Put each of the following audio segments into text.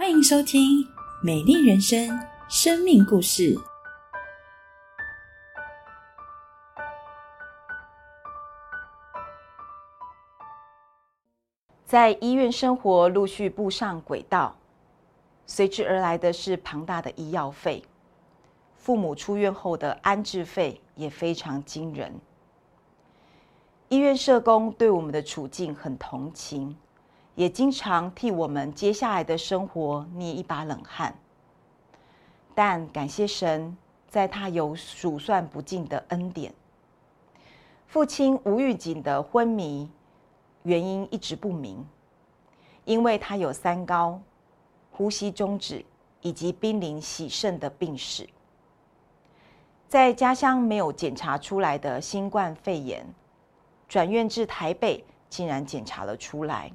欢迎收听《美丽人生》生命故事。在医院生活陆续步上轨道，随之而来的是庞大的医药费。父母出院后的安置费也非常惊人。医院社工对我们的处境很同情，也经常替我们接下来的生活捏一把冷汗。但感谢神，在他有数算不尽的恩典。父亲吴玉锦的昏迷。原因一直不明，因为他有三高、呼吸中止以及濒临洗肾的病史，在家乡没有检查出来的新冠肺炎，转院至台北竟然检查了出来，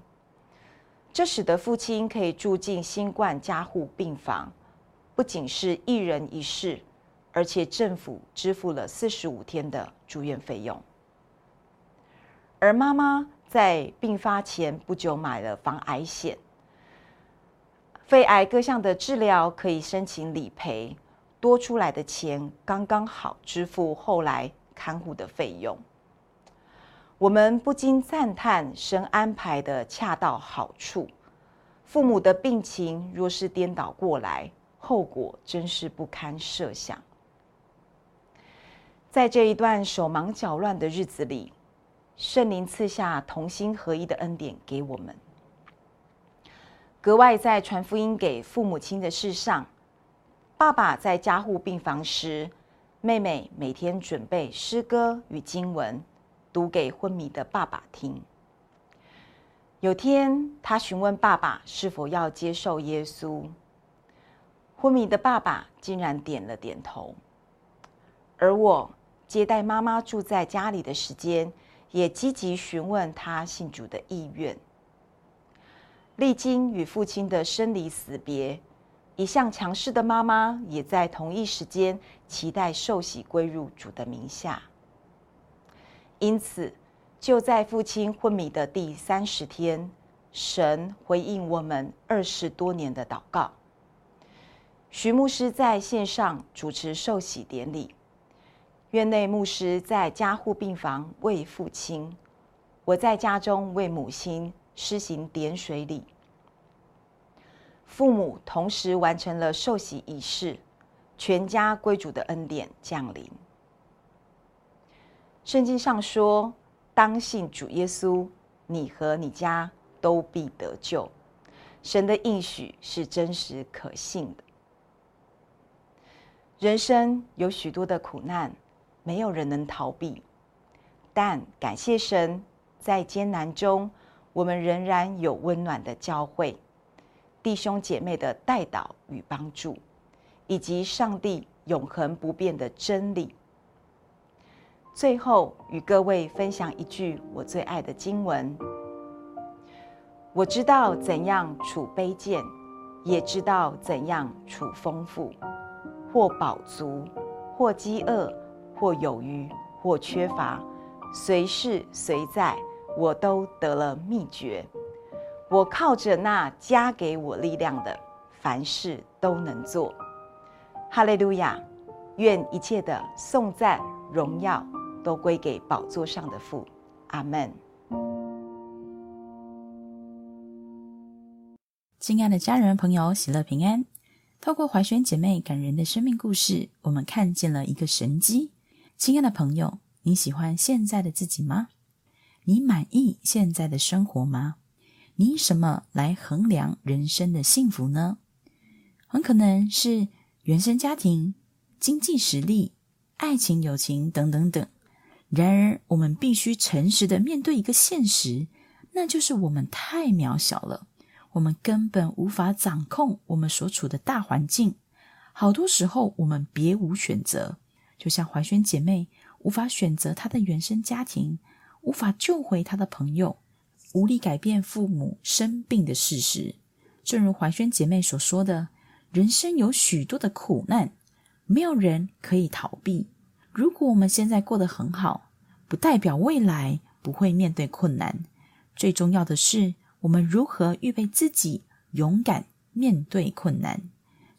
这使得父亲可以住进新冠加护病房，不仅是一人一室，而且政府支付了四十五天的住院费用，而妈妈。在病发前不久买了防癌险，肺癌各项的治疗可以申请理赔，多出来的钱刚刚好支付后来看护的费用。我们不禁赞叹神安排的恰到好处。父母的病情若是颠倒过来，后果真是不堪设想。在这一段手忙脚乱的日子里。圣灵赐下同心合一的恩典给我们，格外在传福音给父母亲的事上，爸爸在加护病房时，妹妹每天准备诗歌与经文，读给昏迷的爸爸听。有天，他询问爸爸是否要接受耶稣，昏迷的爸爸竟然点了点头。而我接待妈妈住在家里的时间。也积极询问他信主的意愿。历经与父亲的生离死别，一向强势的妈妈也在同一时间期待受洗归入主的名下。因此，就在父亲昏迷的第三十天，神回应我们二十多年的祷告。徐牧师在线上主持受洗典礼。院内牧师在加护病房为父亲，我在家中为母亲施行点水礼。父母同时完成了受洗仪式，全家归主的恩典降临。圣经上说：“当信主耶稣，你和你家都必得救。”神的应许是真实可信的。人生有许多的苦难。没有人能逃避，但感谢神，在艰难中，我们仍然有温暖的教会、弟兄姐妹的带导与帮助，以及上帝永恒不变的真理。最后，与各位分享一句我最爱的经文：我知道怎样处卑贱，也知道怎样处丰富，或饱足，或饥饿。或有余，或缺乏，随事随在，我都得了秘诀。我靠着那加给我力量的，凡事都能做。哈利路亚！愿一切的颂赞、荣耀都归给宝座上的父。阿门。亲爱的家人朋友，喜乐平安。透过怀轩姐妹感人的生命故事，我们看见了一个神机。亲爱的朋友，你喜欢现在的自己吗？你满意现在的生活吗？你以什么来衡量人生的幸福呢？很可能是原生家庭、经济实力、爱情、友情等等等。然而，我们必须诚实的面对一个现实，那就是我们太渺小了，我们根本无法掌控我们所处的大环境。好多时候，我们别无选择。就像怀萱姐妹无法选择她的原生家庭，无法救回她的朋友，无力改变父母生病的事实。正如怀萱姐妹所说的，人生有许多的苦难，没有人可以逃避。如果我们现在过得很好，不代表未来不会面对困难。最重要的是，我们如何预备自己，勇敢面对困难。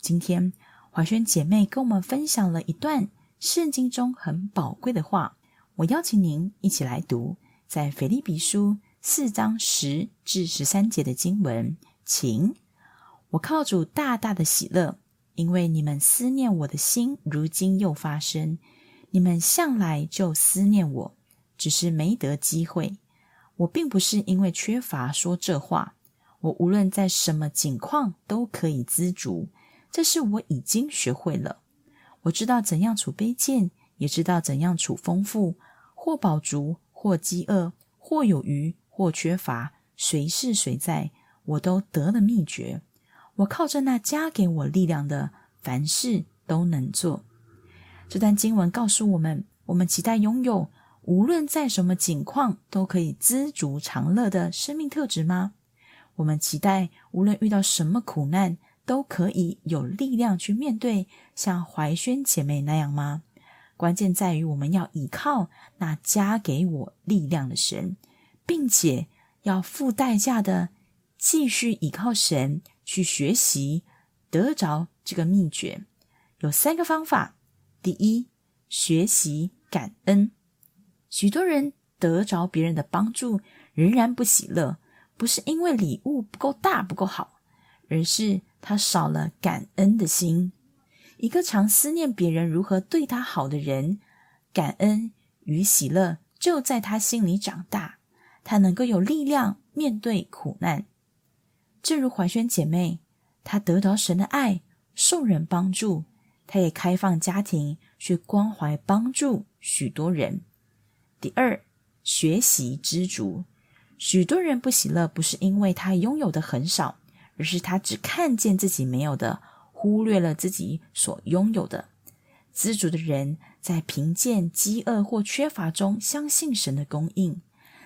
今天怀萱姐妹跟我们分享了一段圣经中很宝贵的话，我邀请您一起来读，在腓立比书四章十至十三节的经文，请我靠主大大的喜乐，因为你们思念我的心，如今又发生。你们向来就思念我，只是没得机会。我并不是因为缺乏说这话，我无论在什么境况都可以知足，这是我已经学会了。我知道怎样处卑贱，也知道怎样处丰富，或饱足，或饥饿，或有余，或缺乏，谁是谁在，我都得了秘诀。我靠着那加给我力量的，凡事都能做。这段经文告诉我们：我们期待拥有无论在什么境况都可以知足常乐的生命特质吗？我们期待无论遇到什么苦难都可以有力量去面对，像怀萱姐妹那样吗？关键在于我们要依靠那加给我力量的神，并且要付代价的继续依靠神去学习，得着这个秘诀。有三个方法。第一，学习感恩。许多人得着别人的帮助，仍然不喜乐，不是因为礼物不够大、不够好，而是他少了感恩的心。一个常思念别人如何对他好的人，感恩与喜乐就在他心里长大，他能够有力量面对苦难。正如怀萱姐妹，她得到神的爱，受人帮助。他也开放家庭去关怀帮助许多人。第二，学习知足。许多人不喜乐，不是因为他拥有的很少，而是他只看见自己没有的，忽略了自己所拥有的。知足的人在贫贱、饥饿或缺乏中，相信神的供应；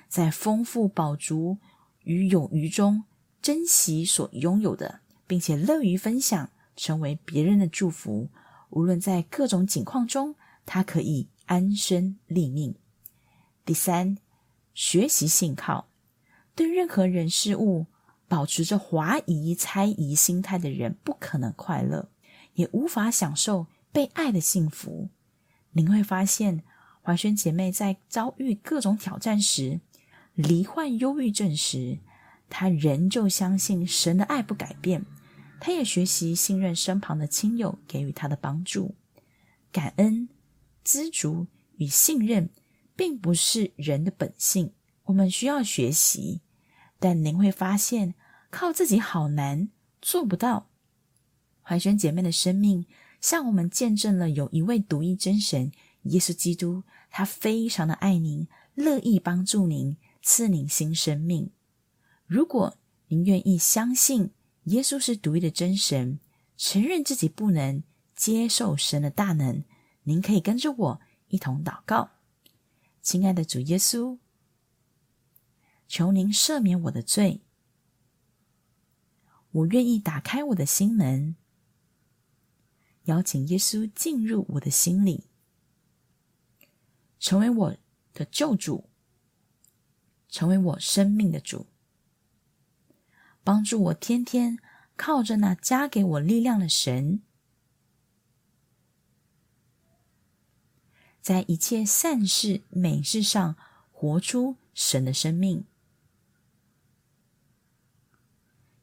在丰富、饱足与有余中，珍惜所拥有的，并且乐于分享，成为别人的祝福。无论在各种境况中，他可以安身立命。第三，学习信靠。对任何人事物保持着怀疑、猜疑心态的人，不可能快乐，也无法享受被爱的幸福。您会发现，怀萱姐妹在遭遇各种挑战时，罹患忧郁症时，她仍旧相信神的爱不改变。他也学习信任身旁的亲友给予他的帮助，感恩、知足与信任，并不是人的本性，我们需要学习。但您会发现，靠自己好难，做不到。怀萱姐妹的生命向我们见证了有一位独一真神耶稣基督，他非常的爱您，乐意帮助您，赐您新生命。如果您愿意相信。耶稣是独一的真神，承认自己不能接受神的大能。您可以跟着我一同祷告，亲爱的主耶稣，求您赦免我的罪。我愿意打开我的心门，邀请耶稣进入我的心里，成为我的救主，成为我生命的主。帮助我天天靠着那加给我力量的神，在一切善事美事上活出神的生命，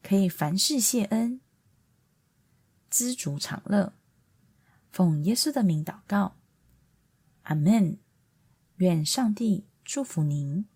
可以凡事谢恩，知足常乐。奉耶稣的名祷告，阿门。愿上帝祝福您。